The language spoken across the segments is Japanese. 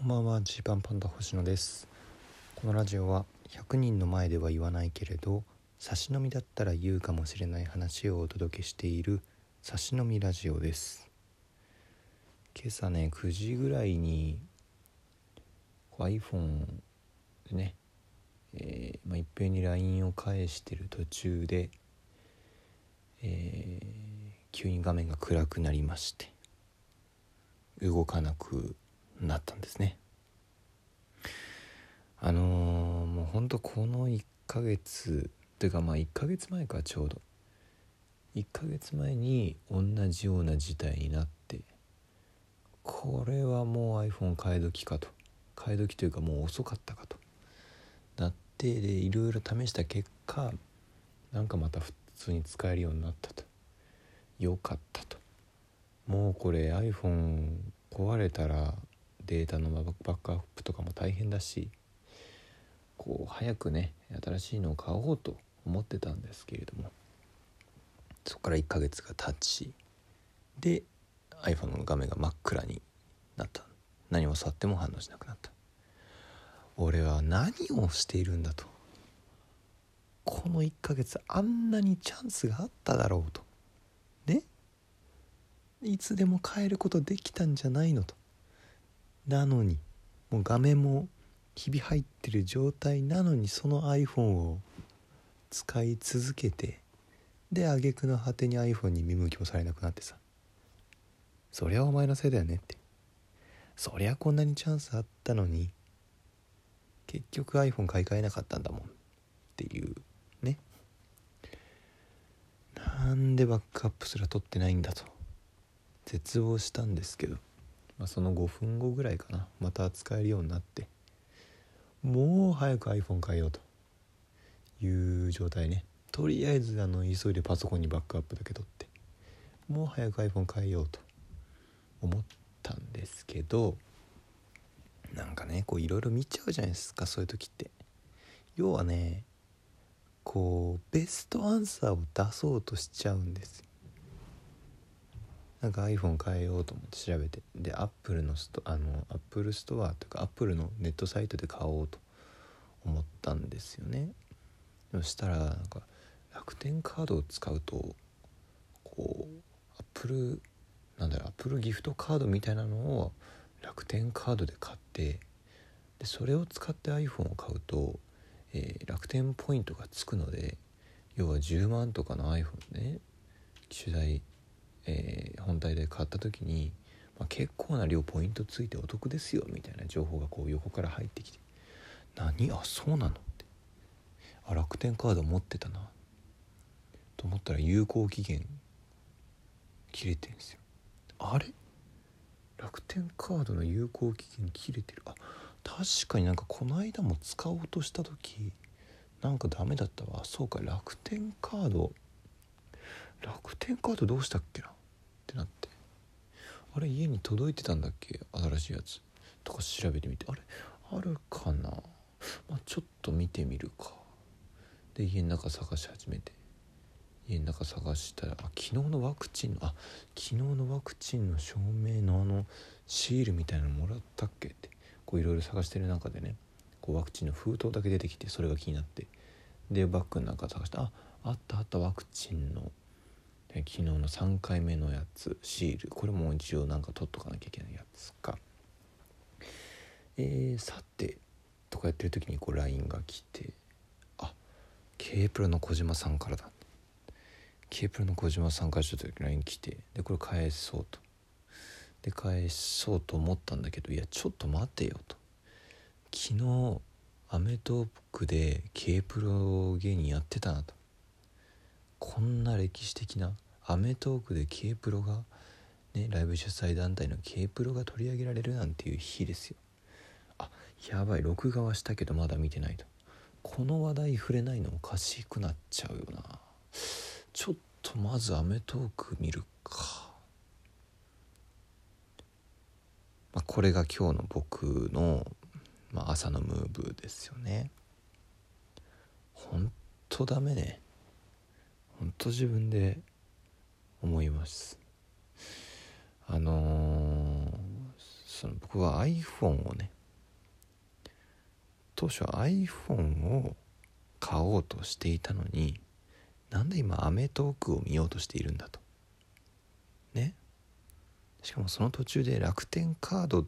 こんばんは。ジーパンパンダ星野です。このラジオは100人の前では言わないけれど差し飲みだったら言うかもしれない話をお届けしている差し飲みラジオです。今朝ね9時ぐらいに iPhone でね、えーまあ、いっぺんに LINE を返してる途中で、えー急に画面が暗くなりまして動かなくなったんですね。あのー、もうほんとこの1ヶ月というかまあ1ヶ月前かちょうど。1ヶ月前に同じような事態になってこれはもう iPhone 替え時かと。替え時というかもう遅かったかと。なってでいろいろ試した結果なんかまた普通に使えるようになったと。よかったと。もうこれ iPhone 壊れたらデータのバックアップとかも大変だしこう早くね新しいのを買おうと思ってたんですけれどもそこから1ヶ月が経ちで iPhone の画面が真っ暗になった。何を触っても反応しなくなった。俺は何をしているんだと。この1ヶ月あんなにチャンスがあっただろうと。ね。いつでも変えることできたんじゃないのと。なのにもう画面もひび入ってる状態なのにその iPhone を使い続けてで挙句の果てに iPhone に見向きもされなくなってさ。そりゃお前のせいだよねって。そりゃこんなにチャンスあったのに結局 iPhone 買い替えなかったんだもんっていうね。なんでバックアップすら取ってないんだと絶望したんですけど。まあ、その5分後ぐらいかな。また使えるようになって。もう早く iPhone 変えようという状態ね。とりあえずあの急いでパソコンにバックアップだけ取って。もう早く iPhone 変えようと思ったんですけどなんかねこういろいろ見ちゃうじゃないですかそういう時って。要はねこうベストアンサーを出そうとしちゃうんですなんか iPhone 変えようと思って調べて。で Apple のストあの Apple ストアというか Apple のネットサイトで買おうと思ったんですよね。そしたらなんか楽天カードを使うとこう Apple なんだろう Apple ギフトカードみたいなのを楽天カードで買ってでそれを使って iPhone を買うと、えー、楽天ポイントがつくので要は10万とかの iPhone ね機種代えー、本体で買った時に、まあ、結構な量ポイントついてお得ですよみたいな情報がこう横から入ってきて何？あそうなの？って。あ楽天カード持ってたな。と思ったら有効期限切れてんですよ。あれ？楽天カードの有効期限切れてる？あ確かになんかこの間も使おうとした時なんかダメだったわ。そうか楽天カード楽天カードどうしたっけな？ってなって。あれ家に届いてたんだっけ？新しいやつ。とか調べてみて。あれあるかな、まあ、ちょっと見てみるか。で家の中探し始めて。家の中探したらあ昨日のワクチンのあ昨日のワクチンの証明のあのシールみたいなのもらったっけ？ってこういろいろ探してる中でねこうワクチンの封筒だけ出てきてそれが気になって。でバッグの中探してああったあったワクチンの昨日の3回目のやつシール。これも一応なんか取っとかなきゃいけないやつか。えー、さてとかやってる時にこう LINE が来てあ K プロの小島さんからだ。K プロの小島さんからちょっと LINE 来てでこれ返そうと。で返そうと思ったんだけどいやちょっと待てよと。昨日アメトーークで K プロ芸人やってたなと。こんな歴史的な『アメトーク』で K プロがねライブ主催団体の K プロが取り上げられるなんていう日ですよ。あやばい録画はしたけどまだ見てないと。この話題触れないのおかしくなっちゃうよな。ちょっとまず『アメトーク』見るか、まあ、これが今日の僕の、まあ、朝のムーブですよね。ほんとダメね。本当自分で思います。あのー、その僕は iPhone をね当初 iPhone を買おうとしていたのになんで今アメトークを見ようとしているんだと。ね。しかもその途中で楽天カード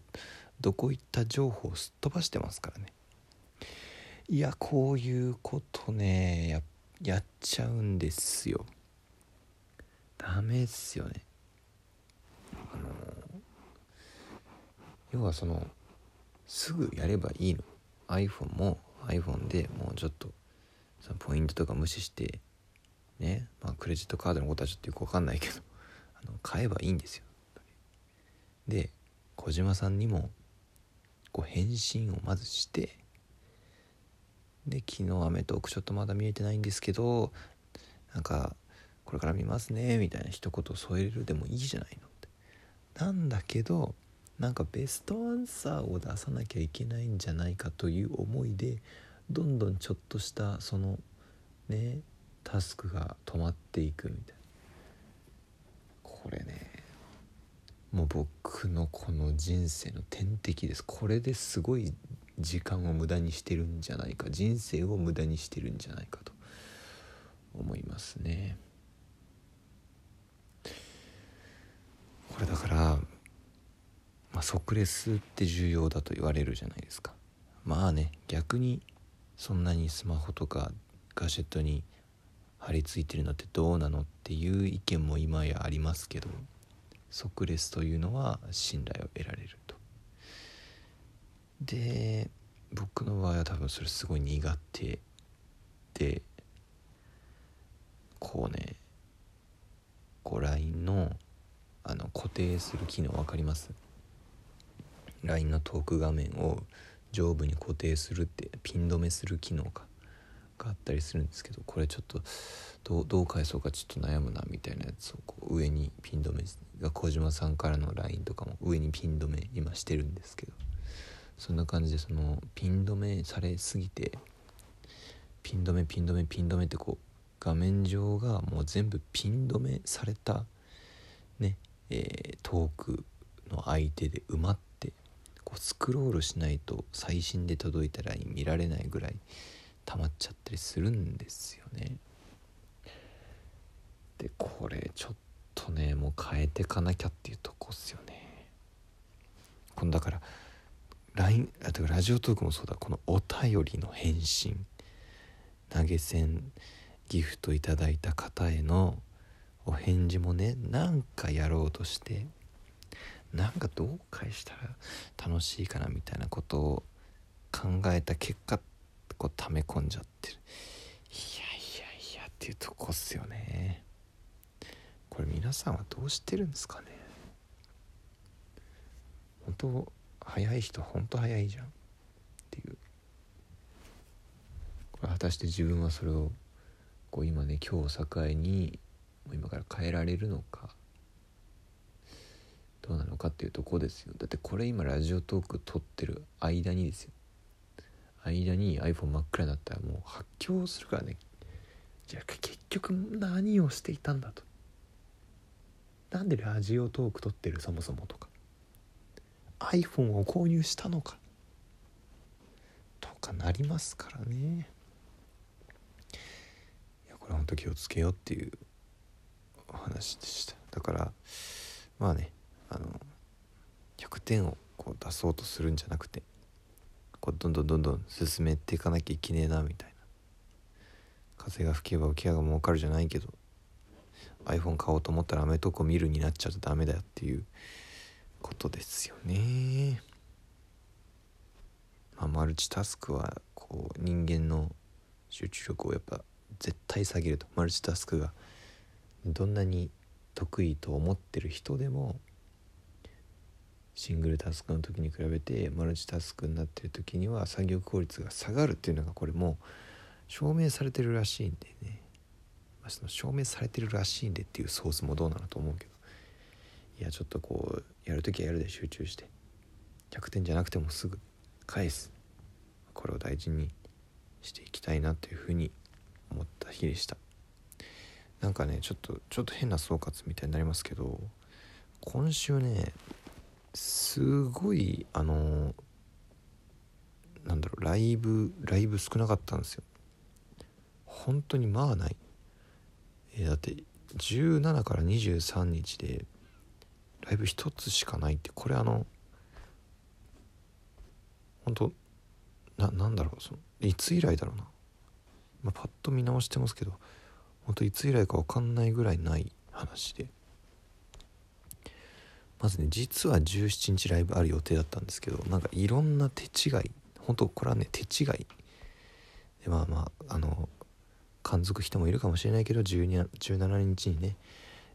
どこ行った情報をすっ飛ばしてますからね。いやこういうことねややっちゃうんですよ。ダメっすよね。あの要はそのすぐやればいいの。iPhone も iPhone でもうちょっとそのポイントとか無視してねまあクレジットカードのことはちょっとよく分かんないけど あの買えばいいんですよ。で小島さんにもこう返信をまずしてで昨日アメトークちょっとまだ見えてないんですけどなんかこれから見ますねみたいな一言添えるでもいいじゃないのって。なんだけどなんかベストアンサーを出さなきゃいけないんじゃないかという思いでどんどんちょっとしたそのねタスクが止まっていくみたいな。これねもう僕のこの人生の天敵です。これですごい時間を無駄にしてるんじゃないか人生を無駄にしてるんじゃないかと思いますね。これだから、まあ、即レスって重要だと言われるじゃないですか。まあね逆にそんなにスマホとかガジェットに張り付いてるのってどうなのっていう意見も今やありますけど即レスというのは信頼を得られると。で僕の場合は多分それすごい苦手でこうねこう LINE のあの固定する機能分かります ?LINE のトーク画面を上部に固定するってピン止めする機能かがあったりするんですけどこれちょっとどうどう返そうかちょっと悩むなみたいなやつをこう上にピン止めが小島さんからの LINE とかも上にピン止め今してるんですけどそんな感じでそのピン止めされすぎてピン止めピン止めピン止めってこう画面上がもう全部ピン止めされたねえー、トークの相手で埋まってこうスクロールしないと最新で届いた LINE 見られないぐらい溜まっちゃったりするんですよね。でこれちょっとねもう変えてかなきゃっていうとこっすよね。このだから LINE あとラジオトークもそうだ。このお便りの返信。投げ銭ギフトいただいた方へのお返事もねなんかやろうとしてなんかどう返したら楽しいかなみたいなことを考えた結果こう溜め込んじゃってる。いやいやいやっていうとこっすよね。これ皆さんはどうしてるんですかね。本当早い人本当早いじゃんっていう。これ果たして自分はそれをこう今ね今日を境にもう今から変えられるのか。どうなのかっていうとこですよ。だってこれ今ラジオトーク撮ってる間にですよ。間に iPhone 真っ暗になったらもう発狂するからね。じゃあ結局何をしていたんだと。なんでラジオトーク撮ってるそもそもとか。iPhone を購入したのかとかなりますからね。いやこれほんと気をつけようっていうお話でした。だからまあねあの100点をこう出そうとするんじゃなくてこうどんどんどんどん進めていかなきゃいけねえなみたいな。風が吹けば浮き上が儲かるじゃないけど iPhone 買おうと思ったらアメトークを見るになっちゃうとダメだよっていうことですよね。まあ、マルチタスクはこう人間の集中力をやっぱ絶対下げると。マルチタスクがどんなに得意と思ってる人でもシングルタスクの時に比べてマルチタスクになってる時には作業効率が下がるっていうのがこれもう証明されてるらしいんでね、まあ、その証明されてるらしいんでっていうソースもどうなのと思うけど。いやちょっとこうやる時はやるで集中して100点じゃなくてもすぐ返す。これを大事にしていきたいなというふうに思った日でした。なんかねちょっとちょっと変な総括みたいになりますけど今週ねすごいあのなんだろうライブライブ少なかったんですよ。本当にまあない、えー、だって17から23日でライブ一つしかないってこれあの本当ななんだろうそのいつ以来だろうな、まあ、パッと見直してますけど本当いつ以来か分かんないぐらいない話で。まずね実は17日ライブある予定だったんですけどなんかいろんな手違い本当これはね手違い。でまあまああの感づく人もいるかもしれないけど12 17日にね、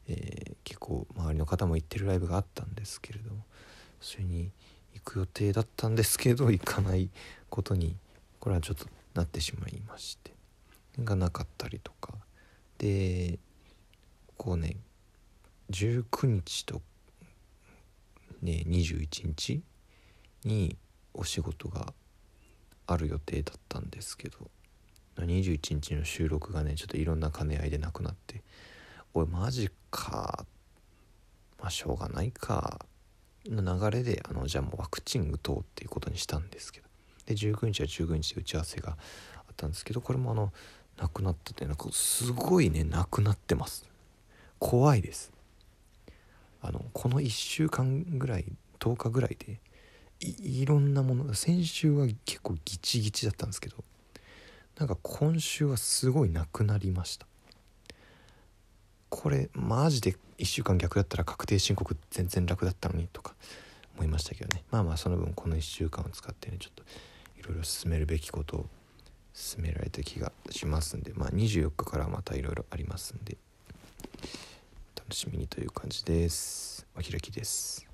えー、結構周りの方も行ってるライブがあったんですけれどもそれに行く予定だったんですけど行かないことにこれはちょっとなってしまいましてがなかったりとか。でこうね19日とね21日にお仕事がある予定だったんですけど21日の収録がねちょっといろんな兼ね合いでなくなっておいマジか。まあしょうがないか。の流れであのじゃあもうワクチン打とうっていうことにしたんですけど。で19日は19日で打ち合わせがあったんですけどこれもあのなくなったってなんかすごいねなくなってます。怖いです。あのこの1週間ぐらい10日ぐらいでいろんなもの先週は結構ギチギチだったんですけどなんか今週はすごいなくなりました。これマジで1週間逆だったら確定申告全然楽だったのにとか思いましたけどね。まあまあその分この1週間を使ってねちょっといろいろ進めるべきことを進められた気がしますんで。まあ24日からまたいろいろありますんで。楽しみにという感じです。お開きです。